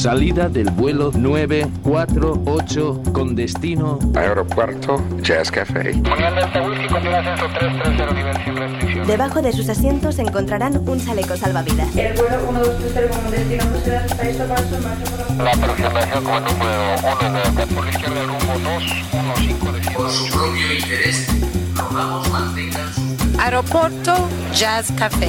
Salida del vuelo 948 con destino Aeropuerto Jazz Café. Debajo de sus asientos encontrarán un chaleco salvavidas. El vuelo 1230 como destino José está listo para su marcha La aproximación como número 1 de por la izquierda rumbo 215 de Por su propio interés, rogamos mantengan su Aeropuerto Jazz Café.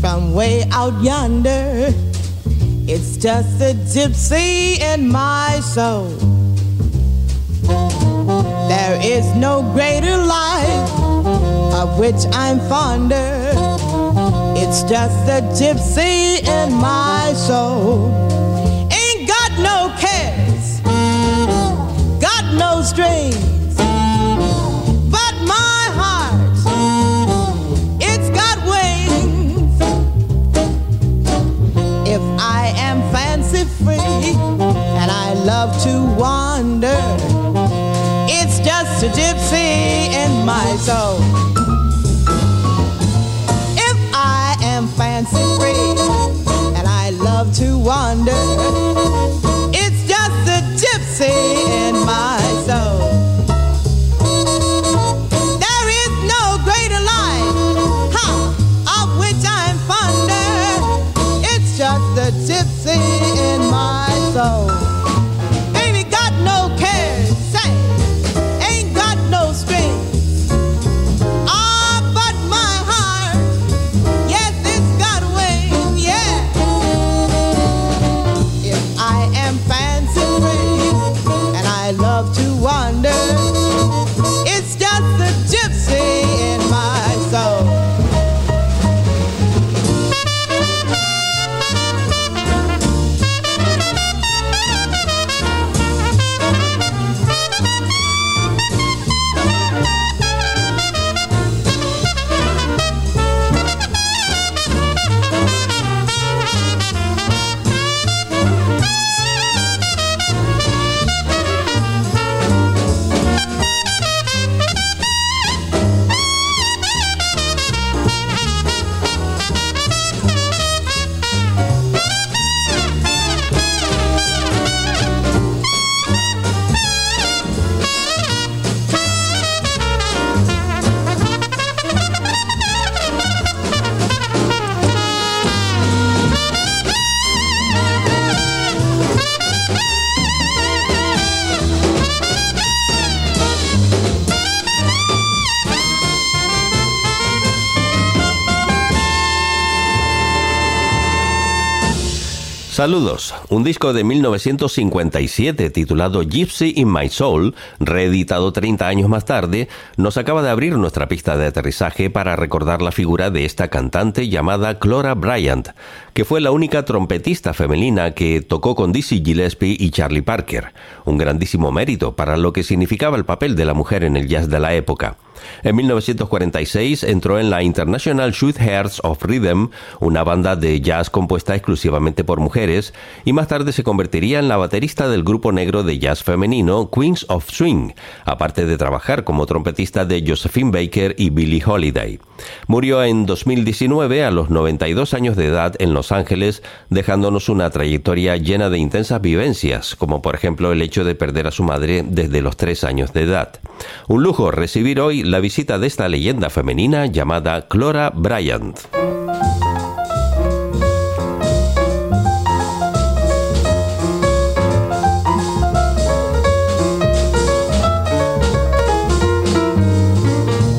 from way out yonder. It's just the gypsy in my soul. There is no greater life of which I'm fonder. It's just the gypsy in my soul. Ain't got no cares, got no strings. Love to wander, it's just a gypsy in my soul. Saludos. Un disco de 1957 titulado Gypsy in My Soul, reeditado 30 años más tarde, nos acaba de abrir nuestra pista de aterrizaje para recordar la figura de esta cantante llamada Clora Bryant, que fue la única trompetista femenina que tocó con Dizzy Gillespie y Charlie Parker. Un grandísimo mérito para lo que significaba el papel de la mujer en el jazz de la época. En 1946 entró en la International Hearts of Rhythm, una banda de jazz compuesta exclusivamente por mujeres, y más tarde se convertiría en la baterista del grupo negro de jazz femenino Queens of Swing, aparte de trabajar como trompetista de Josephine Baker y Billie Holiday. Murió en 2019 a los 92 años de edad en Los Ángeles, dejándonos una trayectoria llena de intensas vivencias, como por ejemplo el hecho de perder a su madre desde los 3 años de edad. Un lujo recibir hoy la visita de esta leyenda femenina llamada Clora Bryant.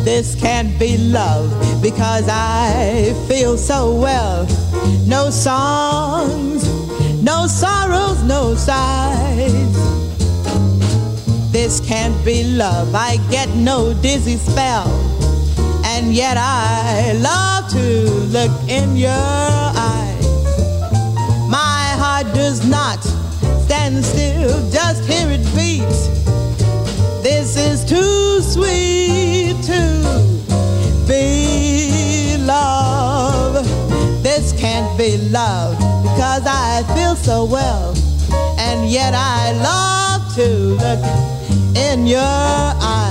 This can't be love because I feel so well. No songs, no sorrows, no sighs. This can't be love. I get no dizzy spell. And yet I love to look in your eyes. My heart does not stand still, just hear it beat. This is too sweet to be love. This can't be love because I feel so well. And yet I love to look in your eyes.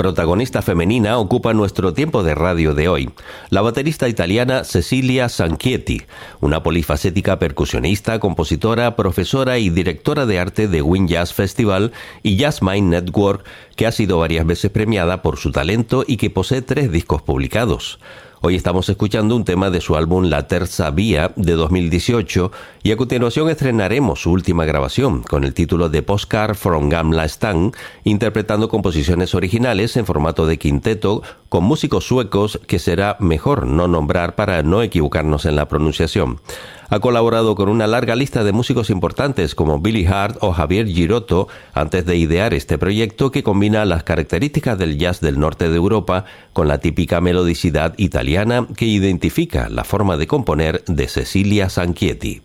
protagonista femenina ocupa nuestro tiempo de radio de hoy, la baterista italiana Cecilia Sanchietti, una polifacética percusionista, compositora, profesora y directora de arte de Win Jazz Festival y Jazz Mind Network, que ha sido varias veces premiada por su talento y que posee tres discos publicados. Hoy estamos escuchando un tema de su álbum La Terza Vía de 2018 y a continuación estrenaremos su última grabación con el título de Postcard from Gamla Stan, interpretando composiciones originales en formato de quinteto con músicos suecos que será mejor no nombrar para no equivocarnos en la pronunciación. Ha colaborado con una larga lista de músicos importantes como Billy Hart o Javier Girotto antes de idear este proyecto que combina las características del jazz del norte de Europa con la típica melodicidad italiana que identifica la forma de componer de Cecilia Sanchietti.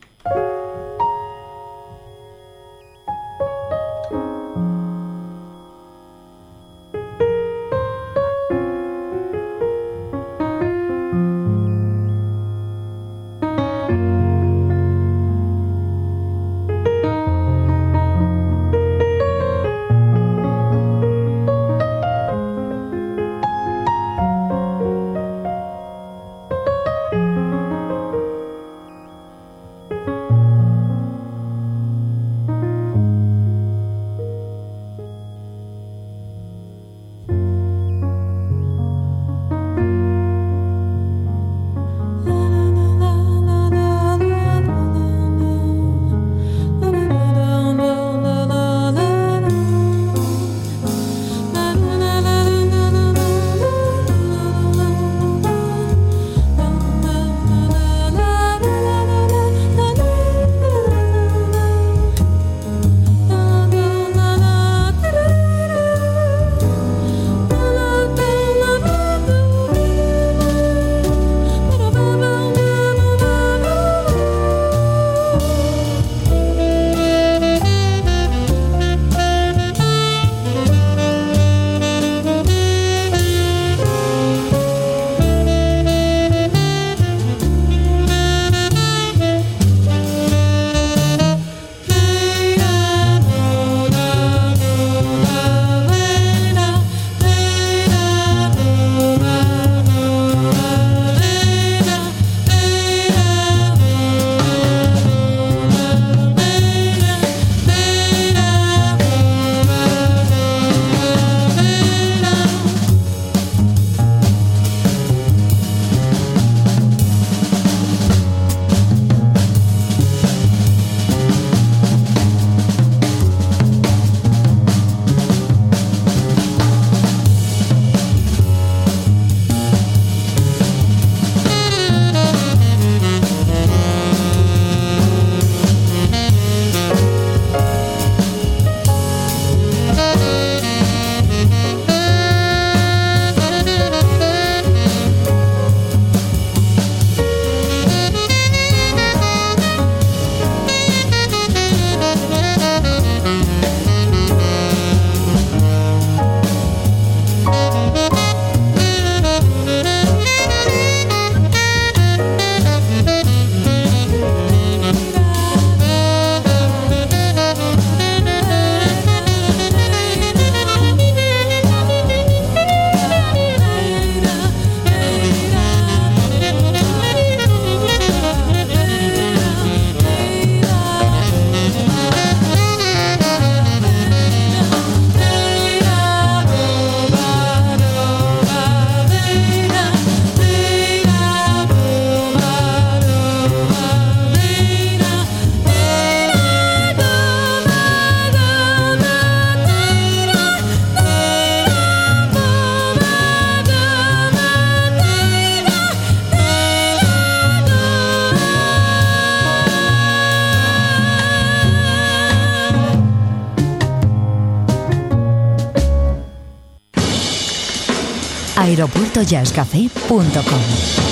aeropuertojazzcafé.com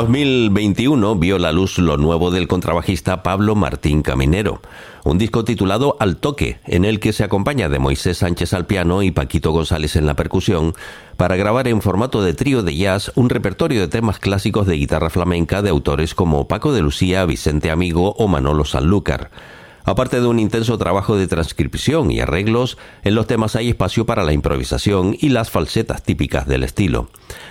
2021 vio la luz lo nuevo del contrabajista Pablo Martín Caminero, un disco titulado Al Toque, en el que se acompaña de Moisés Sánchez al piano y Paquito González en la percusión, para grabar en formato de trío de jazz un repertorio de temas clásicos de guitarra flamenca de autores como Paco de Lucía, Vicente Amigo o Manolo Sanlúcar. Aparte de un intenso trabajo de transcripción y arreglos, en los temas hay espacio para la improvisación y las falsetas típicas del estilo.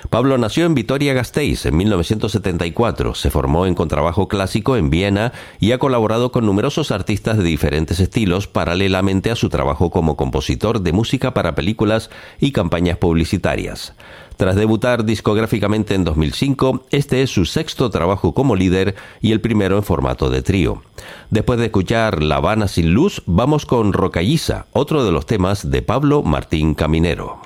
Pablo nació en Vitoria-Gasteiz en 1974, se formó en contrabajo clásico en Viena y ha colaborado con numerosos artistas de diferentes estilos paralelamente a su trabajo como compositor de música para películas y campañas publicitarias. Tras debutar discográficamente en 2005, este es su sexto trabajo como líder y el primero en formato de trío. Después de escuchar La Habana sin luz, vamos con Rocalliza, otro de los temas de Pablo Martín Caminero.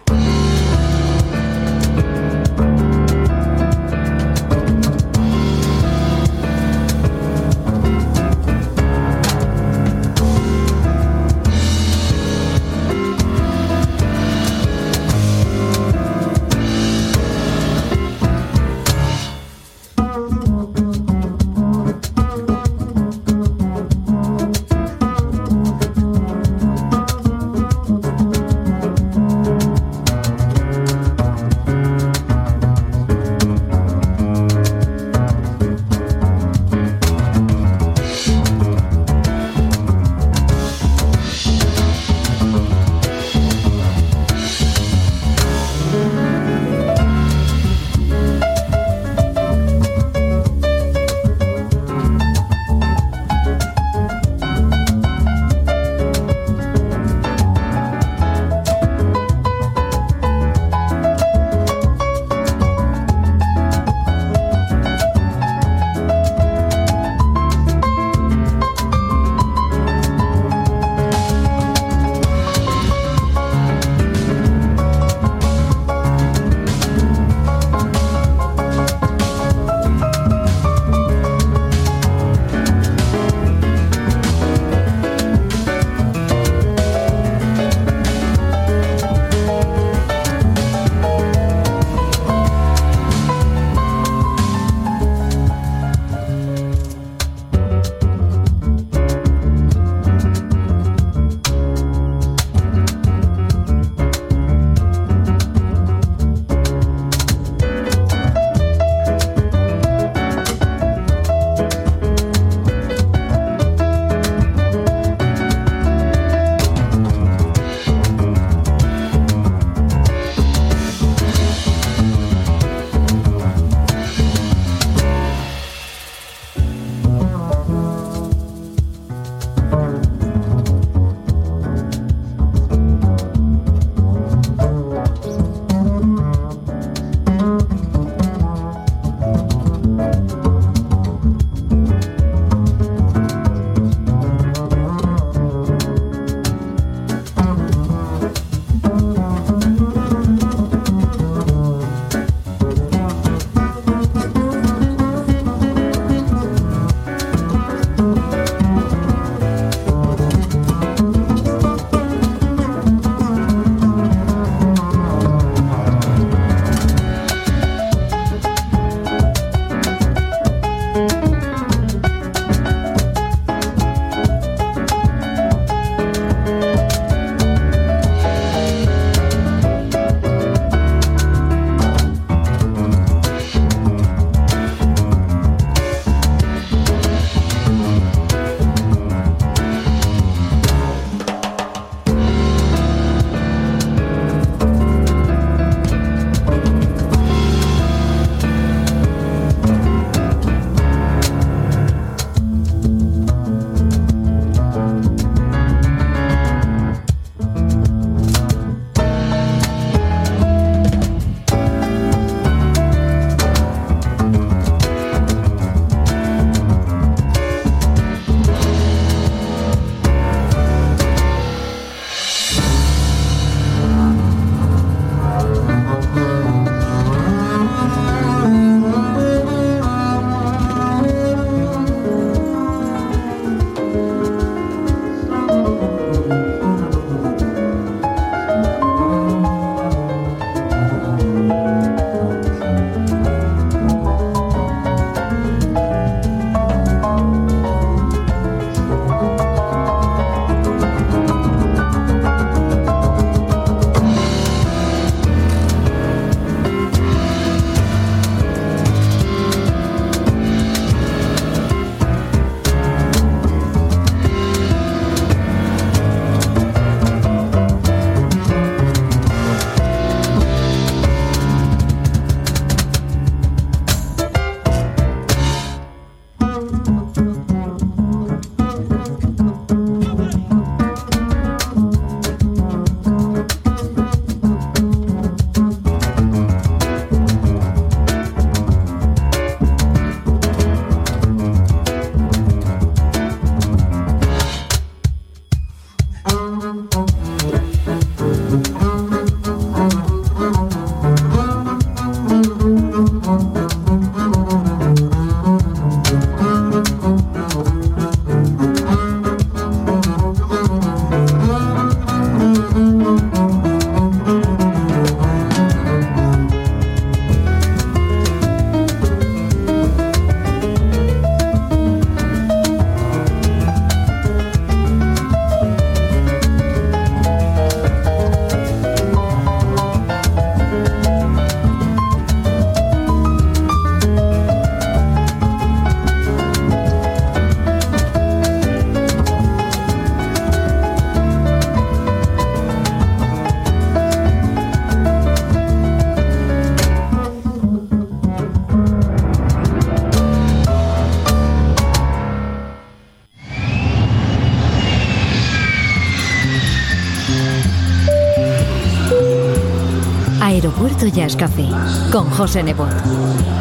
Aeropuerto Jazz Café con José Nebot.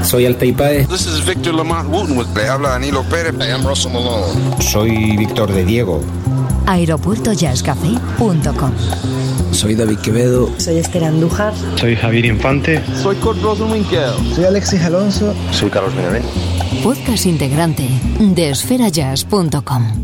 Soy Alta Paez. This is Victor Lamont Wooten. Le habla Danilo Pérez. I am Russell Malone. Soy Víctor de Diego. Aeropuertojazzcafé.com Soy David Quevedo. Soy Esther Andújar. Soy Javier Infante. Soy Kurt Rosenwinkel. Soy Alexis Alonso. Soy Carlos Benavent. Podcast integrante de esferajazz.com.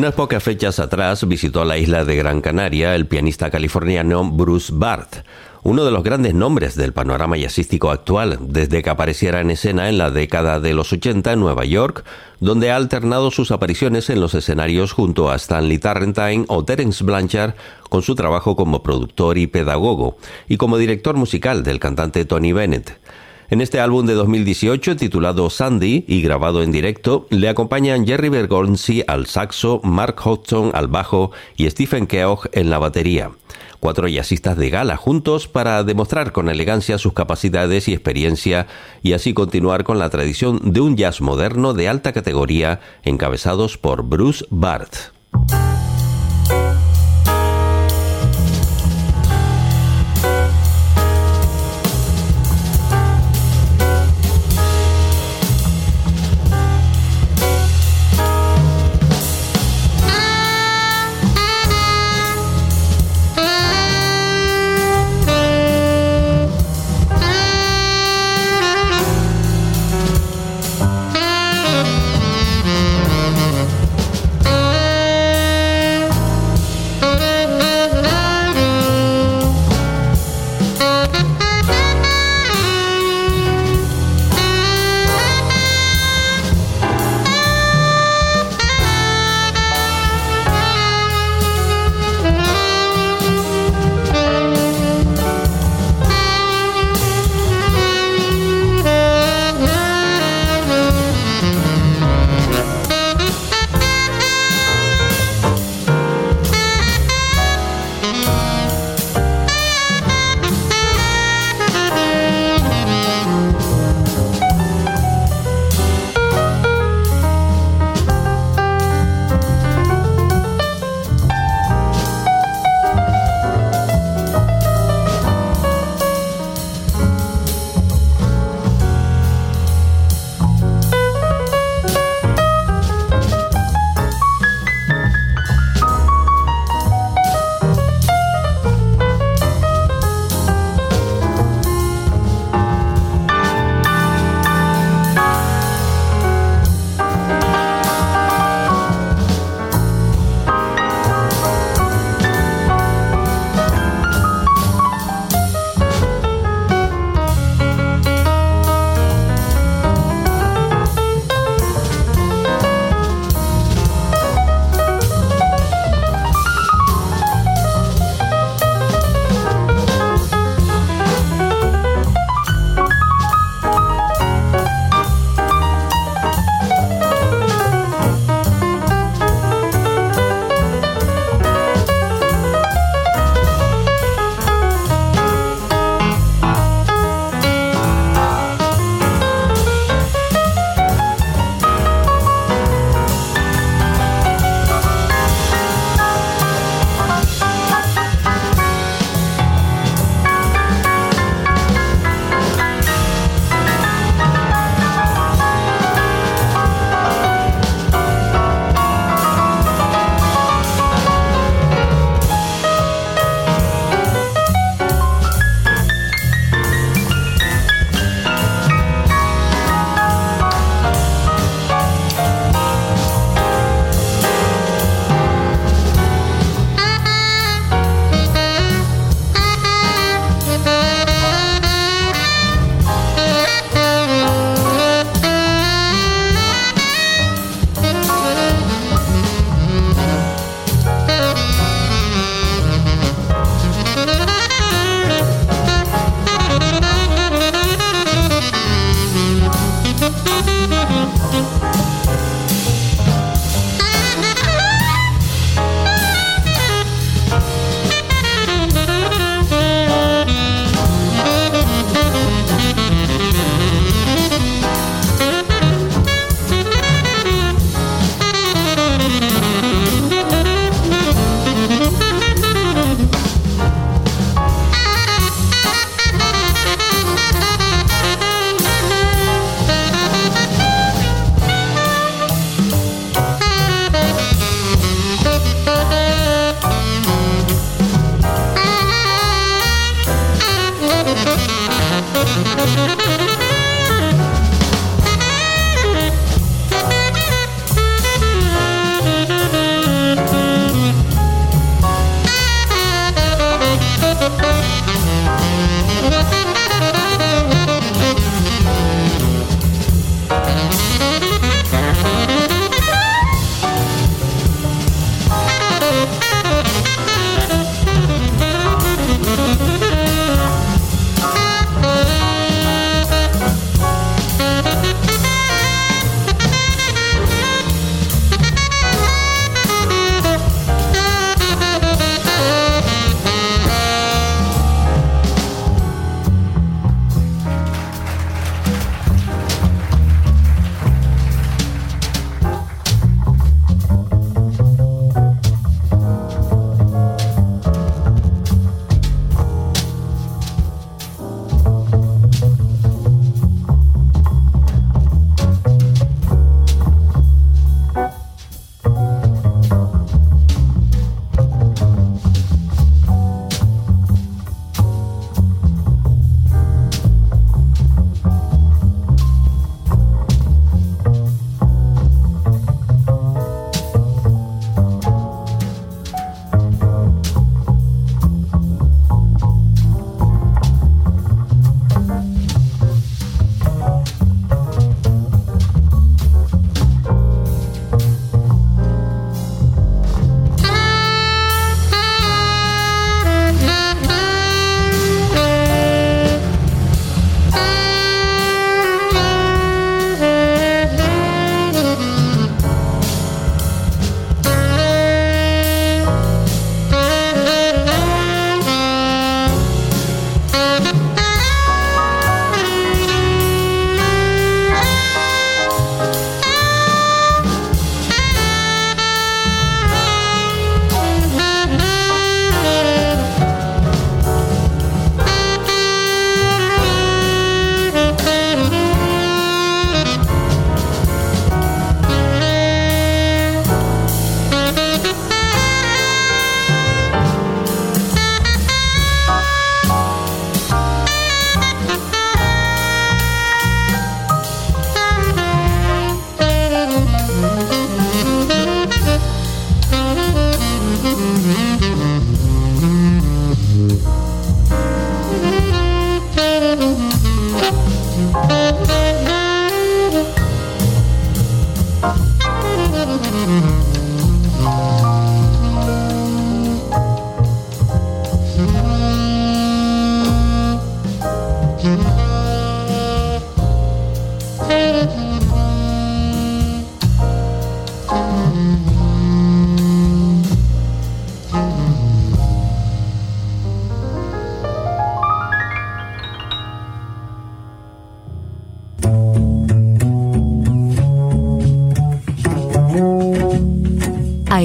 Unas pocas fechas atrás visitó la isla de Gran Canaria el pianista californiano Bruce Barth, uno de los grandes nombres del panorama jazzístico actual, desde que apareciera en escena en la década de los 80 en Nueva York, donde ha alternado sus apariciones en los escenarios junto a Stanley Tarrantine o Terence Blanchard con su trabajo como productor y pedagogo, y como director musical del cantante Tony Bennett. En este álbum de 2018 titulado Sandy y grabado en directo, le acompañan Jerry Bergonzi al saxo, Mark Hodgson al bajo y Stephen Keogh en la batería. Cuatro jazzistas de gala juntos para demostrar con elegancia sus capacidades y experiencia y así continuar con la tradición de un jazz moderno de alta categoría encabezados por Bruce Barth.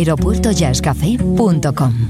aeropuertojazzcafé.com.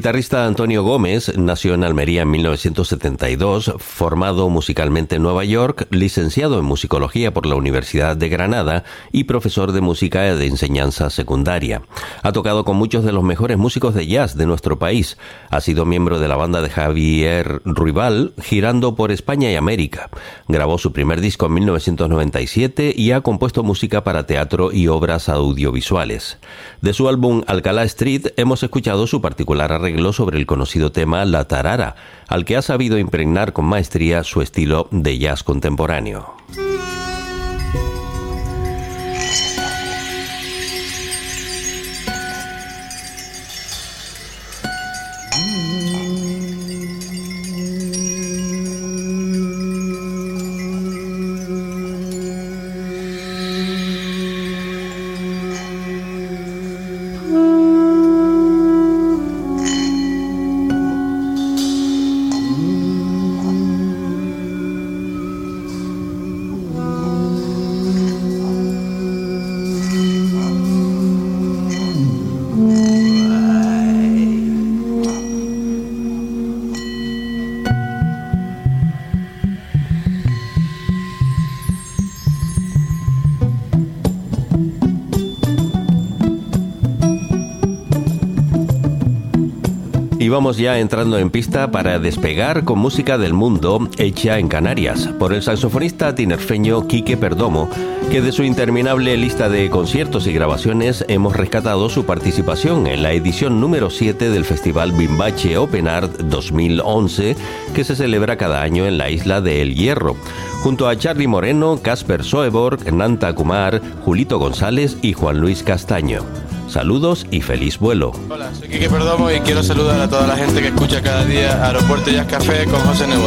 guitarrista Antonio Gómez nació en Almería en 1972, formado musicalmente en Nueva York, licenciado en musicología por la Universidad de Granada y profesor de música de enseñanza secundaria. Ha tocado con muchos de los mejores músicos de jazz de nuestro país. Ha sido miembro de la banda de Javier Ruibal, girando por España y América. Grabó su primer disco en 1997 y ha compuesto música para teatro y obras audiovisuales. De su álbum Alcalá Street hemos escuchado su particular arreglo sobre el conocido tema La Tarara, al que ha sabido impregnar con maestría su estilo de jazz contemporáneo. Vamos ya entrando en pista para despegar con música del mundo hecha en Canarias por el saxofonista tinerfeño Quique Perdomo, que de su interminable lista de conciertos y grabaciones hemos rescatado su participación en la edición número 7 del Festival Bimbache Open Art 2011, que se celebra cada año en la isla de El Hierro, junto a Charlie Moreno, Casper Soeborg, Nanta Kumar, Julito González y Juan Luis Castaño. Saludos y feliz vuelo. Hola, soy Quique Perdomo y quiero saludar a toda la gente que escucha cada día Aeropuerto Jazz Café con José Nebo.